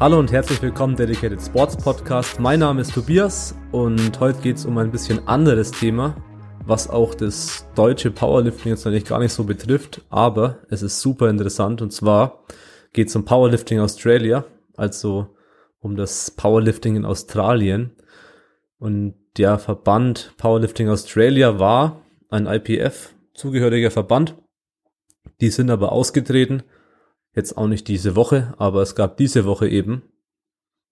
Hallo und herzlich willkommen, Dedicated Sports Podcast. Mein Name ist Tobias und heute geht es um ein bisschen anderes Thema, was auch das deutsche Powerlifting jetzt eigentlich gar nicht so betrifft, aber es ist super interessant und zwar geht es um Powerlifting Australia, also um das Powerlifting in Australien. Und der Verband Powerlifting Australia war ein IPF zugehöriger Verband. Die sind aber ausgetreten Jetzt auch nicht diese Woche, aber es gab diese Woche eben,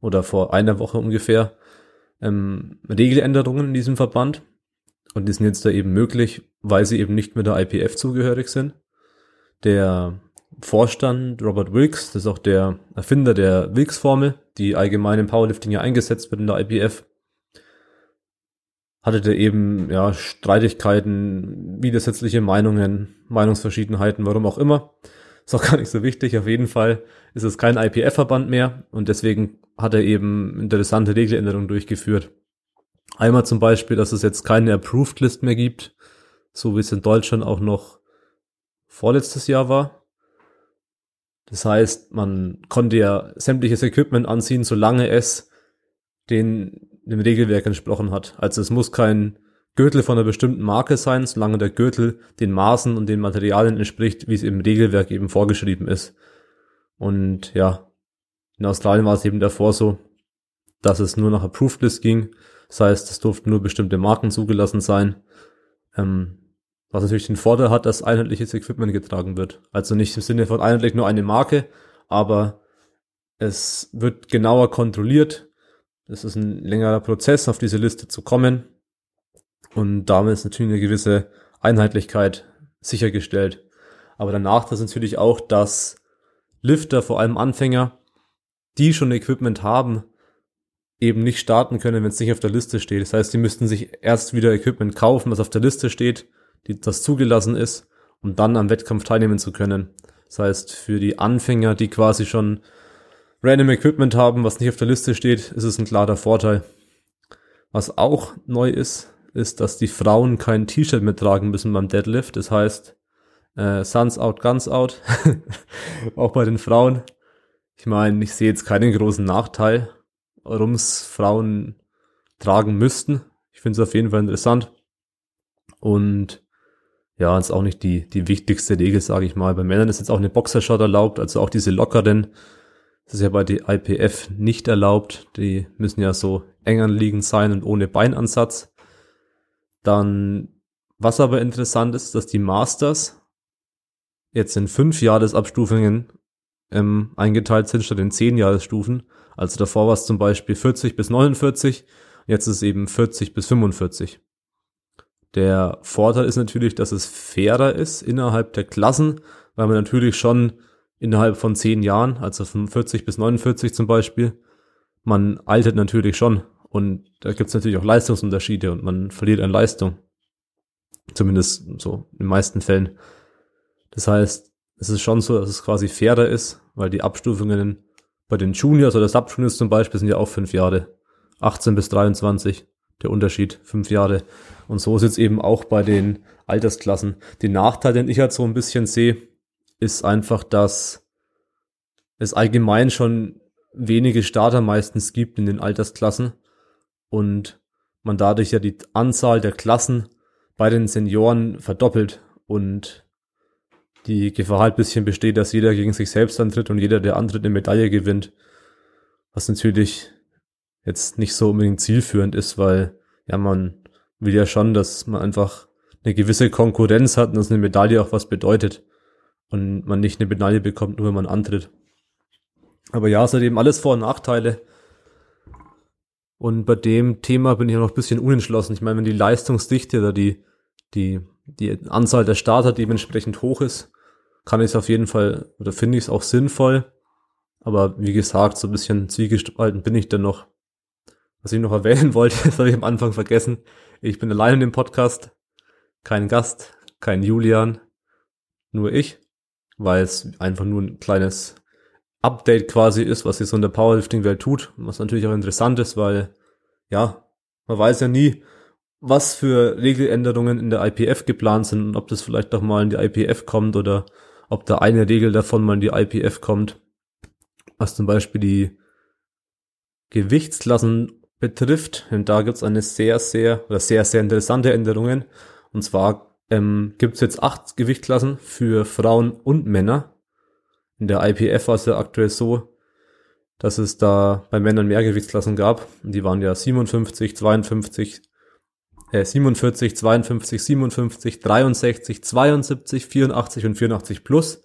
oder vor einer Woche ungefähr, ähm, Regeländerungen in diesem Verband. Und die sind jetzt da eben möglich, weil sie eben nicht mehr der IPF zugehörig sind. Der Vorstand Robert Wilkes, das ist auch der Erfinder der Wilkes-Formel, die allgemein im Powerlifting ja eingesetzt wird in der IPF, hatte da eben ja Streitigkeiten, widersetzliche Meinungen, Meinungsverschiedenheiten, warum auch immer. Ist auch gar nicht so wichtig. Auf jeden Fall ist es kein IPF-Verband mehr und deswegen hat er eben interessante Regeländerungen durchgeführt. Einmal zum Beispiel, dass es jetzt keine Approved List mehr gibt, so wie es in Deutschland auch noch vorletztes Jahr war. Das heißt, man konnte ja sämtliches Equipment anziehen, solange es den, dem Regelwerk entsprochen hat. Also es muss kein Gürtel von einer bestimmten Marke sein, solange der Gürtel den Maßen und den Materialien entspricht, wie es im Regelwerk eben vorgeschrieben ist. Und ja, in Australien war es eben davor so, dass es nur nach Approved List ging. Das heißt, es durften nur bestimmte Marken zugelassen sein. Ähm, was natürlich den Vorteil hat, dass einheitliches Equipment getragen wird. Also nicht im Sinne von einheitlich nur eine Marke, aber es wird genauer kontrolliert. Es ist ein längerer Prozess, auf diese Liste zu kommen. Und damit ist natürlich eine gewisse Einheitlichkeit sichergestellt. Aber Nachteil ist natürlich auch, dass Lifter, vor allem Anfänger, die schon Equipment haben, eben nicht starten können, wenn es nicht auf der Liste steht. Das heißt, die müssten sich erst wieder Equipment kaufen, was auf der Liste steht, die, das zugelassen ist, um dann am Wettkampf teilnehmen zu können. Das heißt, für die Anfänger, die quasi schon random Equipment haben, was nicht auf der Liste steht, ist es ein klarer Vorteil. Was auch neu ist, ist, dass die Frauen kein T-Shirt mehr tragen müssen beim Deadlift. Das heißt, äh, Suns out, Guns out. auch bei den Frauen. Ich meine, ich sehe jetzt keinen großen Nachteil, warum es Frauen tragen müssten. Ich finde es auf jeden Fall interessant. Und ja, ist auch nicht die, die wichtigste Regel, sage ich mal. Bei Männern ist jetzt auch eine Boxershot erlaubt, also auch diese lockeren. Das ist ja bei der IPF nicht erlaubt. Die müssen ja so eng anliegend sein und ohne Beinansatz. Dann, was aber interessant ist, dass die Masters jetzt in fünf Jahresabstufungen ähm, eingeteilt sind, statt in zehn Jahresstufen. Also davor war es zum Beispiel 40 bis 49, jetzt ist es eben 40 bis 45. Der Vorteil ist natürlich, dass es fairer ist innerhalb der Klassen, weil man natürlich schon innerhalb von zehn Jahren, also von 40 bis 49 zum Beispiel, man altert natürlich schon und da gibt es natürlich auch Leistungsunterschiede und man verliert an Leistung. Zumindest so in den meisten Fällen. Das heißt, es ist schon so, dass es quasi fairer ist, weil die Abstufungen bei den Juniors oder Subjuniors zum Beispiel sind ja auch fünf Jahre. 18 bis 23, der Unterschied, fünf Jahre. Und so ist es eben auch bei den Altersklassen. Den Nachteil, den ich halt so ein bisschen sehe, ist einfach, dass es allgemein schon wenige Starter meistens gibt in den Altersklassen und man dadurch ja die Anzahl der Klassen bei den Senioren verdoppelt und die Gefahr halt bisschen besteht, dass jeder gegen sich selbst antritt und jeder, der antritt, eine Medaille gewinnt. Was natürlich jetzt nicht so unbedingt zielführend ist, weil ja, man will ja schon, dass man einfach eine gewisse Konkurrenz hat und dass eine Medaille auch was bedeutet und man nicht eine Medaille bekommt, nur wenn man antritt. Aber ja, es hat eben alles Vor- und Nachteile. Und bei dem Thema bin ich auch noch ein bisschen unentschlossen. Ich meine, wenn die Leistungsdichte oder die, die, die Anzahl der Starter dementsprechend hoch ist, kann ich es auf jeden Fall oder finde ich es auch sinnvoll. Aber wie gesagt, so ein bisschen zwiegespalten bin ich dann noch. Was ich noch erwähnen wollte, das habe ich am Anfang vergessen. Ich bin allein in dem Podcast. Kein Gast, kein Julian, nur ich, weil es einfach nur ein kleines Update quasi ist, was sich so in der Powerlifting-Welt tut. Was natürlich auch interessant ist, weil, ja, man weiß ja nie, was für Regeländerungen in der IPF geplant sind und ob das vielleicht doch mal in die IPF kommt oder ob da eine Regel davon mal in die IPF kommt. Was zum Beispiel die Gewichtsklassen betrifft. Und da gibt's eine sehr, sehr oder sehr, sehr interessante Änderungen. Und zwar ähm, gibt's jetzt acht Gewichtsklassen für Frauen und Männer. In der IPF war es ja aktuell so, dass es da bei Männern mehr Gewichtsklassen gab. Die waren ja 57, 52, äh, 47, 52, 57, 63, 72, 84 und 84 plus.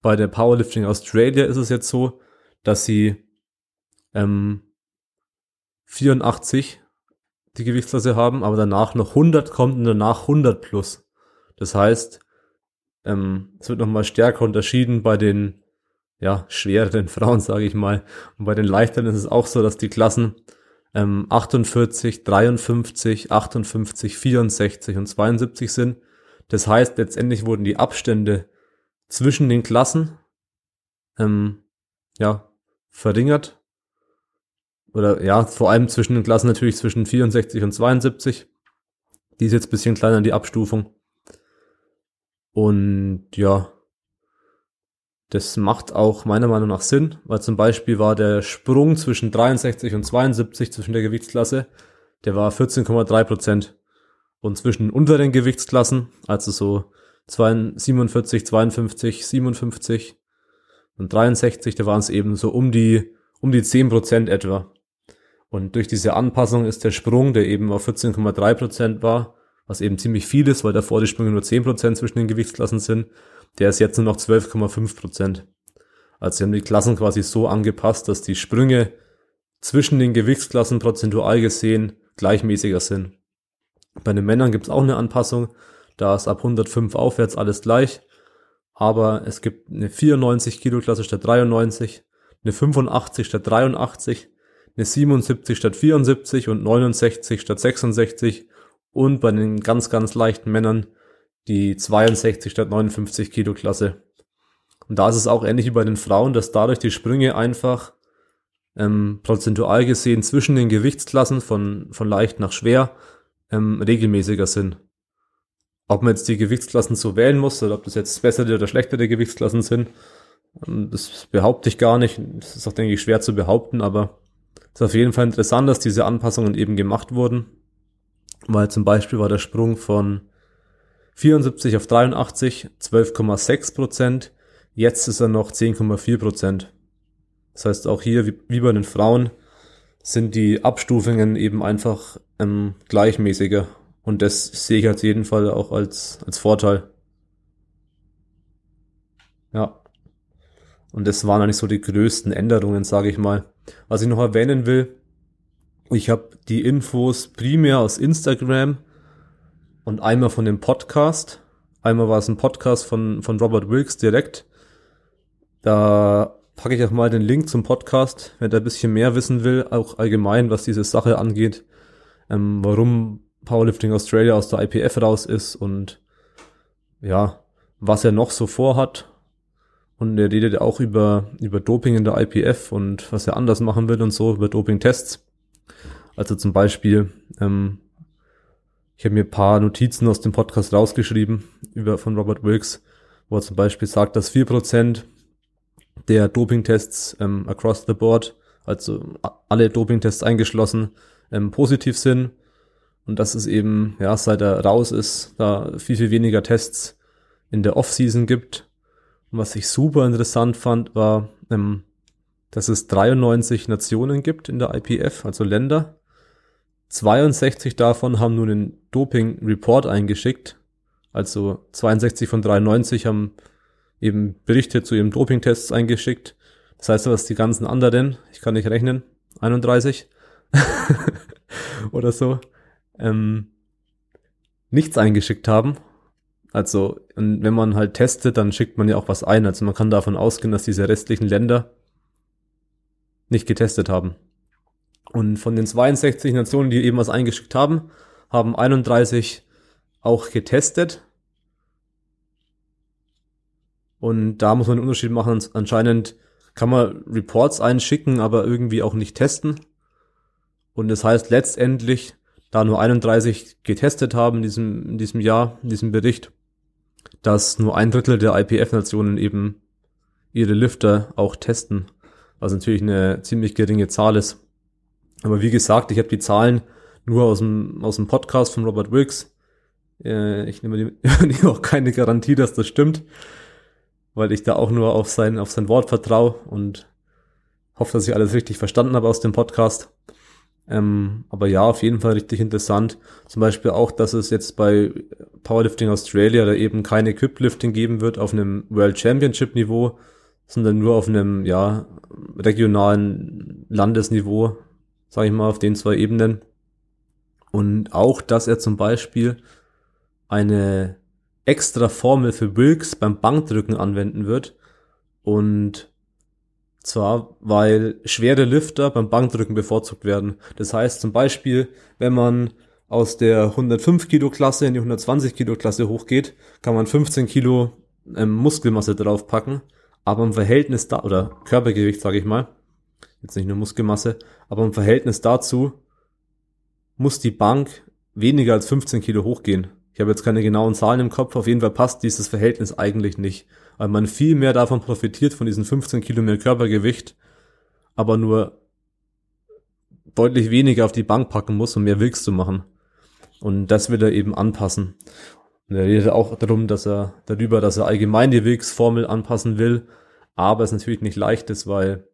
Bei der Powerlifting Australia ist es jetzt so, dass sie ähm, 84 die Gewichtsklasse haben, aber danach noch 100 kommt und danach 100 plus. Das heißt, ähm, es wird nochmal stärker unterschieden bei den ja, schwereren Frauen, sage ich mal. Und bei den leichteren ist es auch so, dass die Klassen ähm, 48, 53, 58, 64 und 72 sind. Das heißt, letztendlich wurden die Abstände zwischen den Klassen ähm, ja, verringert. Oder ja, vor allem zwischen den Klassen natürlich zwischen 64 und 72. Die ist jetzt bisschen kleiner, die Abstufung. Und ja, das macht auch meiner Meinung nach Sinn, weil zum Beispiel war der Sprung zwischen 63 und 72 zwischen der Gewichtsklasse, der war 14,3 Prozent. Und zwischen unteren Gewichtsklassen, also so 47, 52, 57 und 63, da waren es eben so um die, um die 10 Prozent etwa. Und durch diese Anpassung ist der Sprung, der eben auf 14,3 Prozent war, was eben ziemlich viel ist, weil davor die Sprünge nur 10 Prozent zwischen den Gewichtsklassen sind, der ist jetzt nur noch 12,5 Prozent. Also sie haben die Klassen quasi so angepasst, dass die Sprünge zwischen den Gewichtsklassen prozentual gesehen gleichmäßiger sind. Bei den Männern gibt es auch eine Anpassung, da ist ab 105 aufwärts alles gleich, aber es gibt eine 94 Kilo Klasse statt 93, eine 85 statt 83, eine 77 statt 74 und 69 statt 66 und bei den ganz, ganz leichten Männern die 62 statt 59 Kilo Klasse. Und da ist es auch ähnlich wie bei den Frauen, dass dadurch die Sprünge einfach ähm, prozentual gesehen zwischen den Gewichtsklassen von, von leicht nach schwer ähm, regelmäßiger sind. Ob man jetzt die Gewichtsklassen so wählen muss oder ob das jetzt bessere oder schlechtere Gewichtsklassen sind, ähm, das behaupte ich gar nicht. Das ist auch, denke ich, schwer zu behaupten, aber es ist auf jeden Fall interessant, dass diese Anpassungen eben gemacht wurden. Weil zum Beispiel war der Sprung von 74 auf 83, 12,6 Prozent. Jetzt ist er noch 10,4 Prozent. Das heißt, auch hier, wie, bei den Frauen, sind die Abstufungen eben einfach ähm, gleichmäßiger. Und das sehe ich auf jeden Fall auch als, als Vorteil. Ja. Und das waren eigentlich so die größten Änderungen, sage ich mal. Was ich noch erwähnen will, ich habe die Infos primär aus Instagram und einmal von dem Podcast. Einmal war es ein Podcast von, von Robert Wilkes direkt. Da packe ich auch mal den Link zum Podcast, wenn der ein bisschen mehr wissen will, auch allgemein, was diese Sache angeht, ähm, warum Powerlifting Australia aus der IPF raus ist und ja, was er noch so vorhat. Und er redet auch über, über Doping in der IPF und was er anders machen will und so, über Doping-Tests. Also zum Beispiel, ähm, ich habe mir paar Notizen aus dem Podcast rausgeschrieben über von Robert Wilkes, wo er zum Beispiel sagt, dass vier Prozent der Dopingtests ähm, across the board, also alle Dopingtests eingeschlossen, ähm, positiv sind. Und dass es eben, ja, seit er raus ist, da viel, viel weniger Tests in der Off-Season gibt. Und was ich super interessant fand, war, ähm, dass es 93 Nationen gibt in der IPF, also Länder, 62 davon haben nun einen Doping-Report eingeschickt. Also 62 von 93 haben eben Berichte zu ihren Doping-Tests eingeschickt. Das heißt, was die ganzen anderen, ich kann nicht rechnen, 31 oder so, ähm, nichts eingeschickt haben. Also, wenn man halt testet, dann schickt man ja auch was ein. Also man kann davon ausgehen, dass diese restlichen Länder nicht getestet haben. Und von den 62 Nationen, die eben was eingeschickt haben, haben 31 auch getestet. Und da muss man einen Unterschied machen. Anscheinend kann man Reports einschicken, aber irgendwie auch nicht testen. Und das heißt letztendlich, da nur 31 getestet haben in diesem, in diesem Jahr, in diesem Bericht, dass nur ein Drittel der IPF-Nationen eben ihre Lifter auch testen, was natürlich eine ziemlich geringe Zahl ist. Aber wie gesagt, ich habe die Zahlen nur aus dem, aus dem Podcast von Robert Wilkes. Äh, ich nehme, nehme auch keine Garantie, dass das stimmt, weil ich da auch nur auf sein, auf sein Wort vertraue und hoffe, dass ich alles richtig verstanden habe aus dem Podcast. Ähm, aber ja, auf jeden Fall richtig interessant. Zum Beispiel auch, dass es jetzt bei Powerlifting Australia da eben keine Equiplifting geben wird auf einem World Championship Niveau, sondern nur auf einem, ja, regionalen Landesniveau, sage ich mal, auf den zwei Ebenen. Und auch, dass er zum Beispiel eine extra Formel für Wilks beim Bankdrücken anwenden wird und zwar, weil schwere Lifter beim Bankdrücken bevorzugt werden. Das heißt zum Beispiel, wenn man aus der 105 Kilo Klasse in die 120 Kilo Klasse hochgeht, kann man 15 Kilo ähm, Muskelmasse draufpacken, aber im Verhältnis da, oder Körpergewicht sage ich mal, jetzt nicht nur Muskelmasse, aber im Verhältnis dazu muss die Bank weniger als 15 Kilo hochgehen. Ich habe jetzt keine genauen Zahlen im Kopf, auf jeden Fall passt dieses Verhältnis eigentlich nicht weil man viel mehr davon profitiert, von diesen 15 Kilo mehr Körpergewicht, aber nur deutlich weniger auf die Bank packen muss, um mehr Wilks zu machen. Und das will er eben anpassen. Und er redet auch darum, dass er darüber, dass er allgemein die Wilks-Formel anpassen will, aber es natürlich nicht leicht ist, weil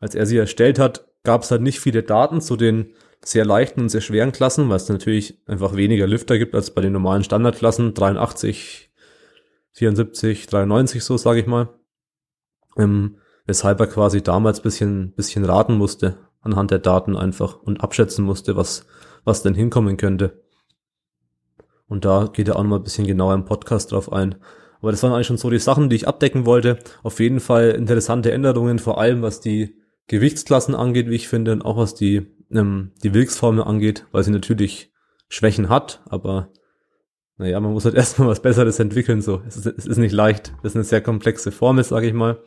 als er sie erstellt hat, gab es halt nicht viele Daten zu den sehr leichten und sehr schweren Klassen, weil es natürlich einfach weniger Lüfter gibt als bei den normalen Standardklassen, 83 74, 93 so, sage ich mal. Ähm, weshalb er quasi damals bisschen, bisschen raten musste anhand der Daten einfach und abschätzen musste, was, was denn hinkommen könnte. Und da geht er auch noch mal ein bisschen genauer im Podcast drauf ein. Aber das waren eigentlich schon so die Sachen, die ich abdecken wollte. Auf jeden Fall interessante Änderungen, vor allem was die Gewichtsklassen angeht, wie ich finde, und auch was die, ähm, die Wilksformel angeht, weil sie natürlich Schwächen hat, aber naja, man muss halt erstmal was Besseres entwickeln, so. Es ist, es ist nicht leicht. Das ist eine sehr komplexe Formel, sage ich mal.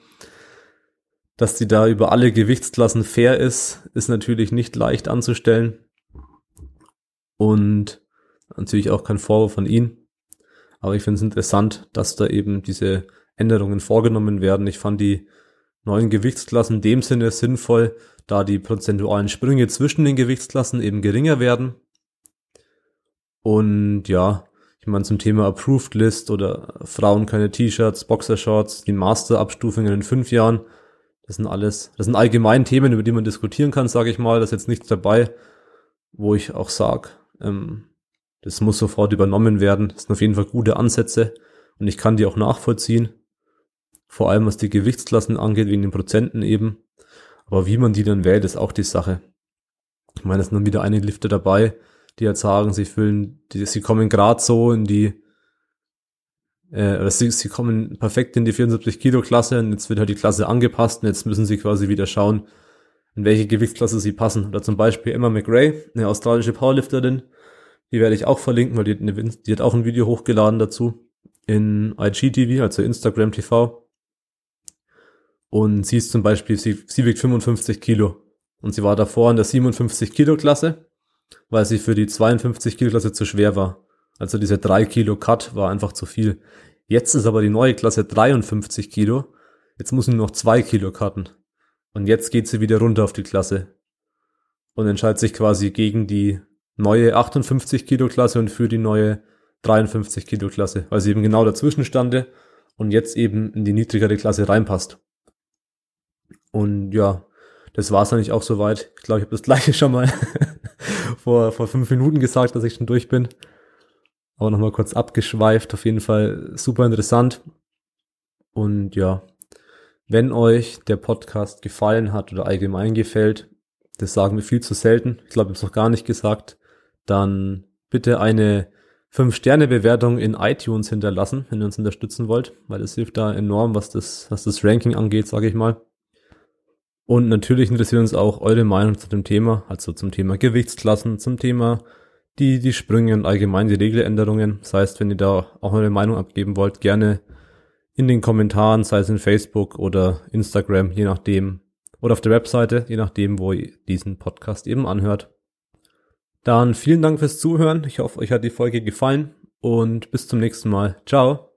Dass die da über alle Gewichtsklassen fair ist, ist natürlich nicht leicht anzustellen. Und natürlich auch kein Vorwurf von ihnen. Aber ich finde es interessant, dass da eben diese Änderungen vorgenommen werden. Ich fand die neuen Gewichtsklassen in dem Sinne sinnvoll, da die prozentualen Sprünge zwischen den Gewichtsklassen eben geringer werden. Und ja, ich meine, zum Thema Approved List oder Frauen keine T-Shirts, Boxershorts, die Master-Abstufungen in fünf Jahren. Das sind alles, das sind allgemein Themen, über die man diskutieren kann, sage ich mal. Da ist jetzt nichts dabei, wo ich auch sage, ähm, das muss sofort übernommen werden. Das sind auf jeden Fall gute Ansätze und ich kann die auch nachvollziehen. Vor allem was die Gewichtsklassen angeht, wegen den Prozenten eben. Aber wie man die dann wählt, ist auch die Sache. Ich meine, es sind dann wieder einige Lifter dabei, die jetzt sagen, sie fühlen, die, sie kommen gerade so in die, äh, sie, sie kommen perfekt in die 74 Kilo Klasse und jetzt wird halt die Klasse angepasst und jetzt müssen sie quasi wieder schauen, in welche Gewichtsklasse sie passen. Oder zum Beispiel Emma McRae, eine australische Powerlifterin, die werde ich auch verlinken, weil die, die hat auch ein Video hochgeladen dazu in IGTV, also Instagram TV. Und sie ist zum Beispiel, sie, sie wiegt 55 Kilo. Und sie war davor in der 57 Kilo Klasse weil sie für die 52 Kilo Klasse zu schwer war. Also diese 3 Kilo Cut war einfach zu viel. Jetzt ist aber die neue Klasse 53 Kilo. Jetzt muss sie nur noch 2 Kilo cutten. Und jetzt geht sie wieder runter auf die Klasse. Und entscheidet sich quasi gegen die neue 58 Kilo Klasse und für die neue 53 Kilo Klasse, weil sie eben genau dazwischen stande und jetzt eben in die niedrigere Klasse reinpasst. Und ja, das war es eigentlich auch soweit. Ich glaube, ich habe das gleiche schon mal vor, vor fünf Minuten gesagt, dass ich schon durch bin. Aber nochmal kurz abgeschweift. Auf jeden Fall super interessant. Und ja, wenn euch der Podcast gefallen hat oder allgemein gefällt, das sagen wir viel zu selten. Ich glaube, ich habe es noch gar nicht gesagt. Dann bitte eine 5-Sterne-Bewertung in iTunes hinterlassen, wenn ihr uns unterstützen wollt, weil das hilft da enorm, was das, was das Ranking angeht, sage ich mal. Und natürlich interessiert uns auch eure Meinung zu dem Thema, also zum Thema Gewichtsklassen, zum Thema die, die Sprünge und allgemein die Regeländerungen. Das heißt, wenn ihr da auch eure Meinung abgeben wollt, gerne in den Kommentaren, sei es in Facebook oder Instagram, je nachdem, oder auf der Webseite, je nachdem, wo ihr diesen Podcast eben anhört. Dann vielen Dank fürs Zuhören. Ich hoffe, euch hat die Folge gefallen und bis zum nächsten Mal. Ciao.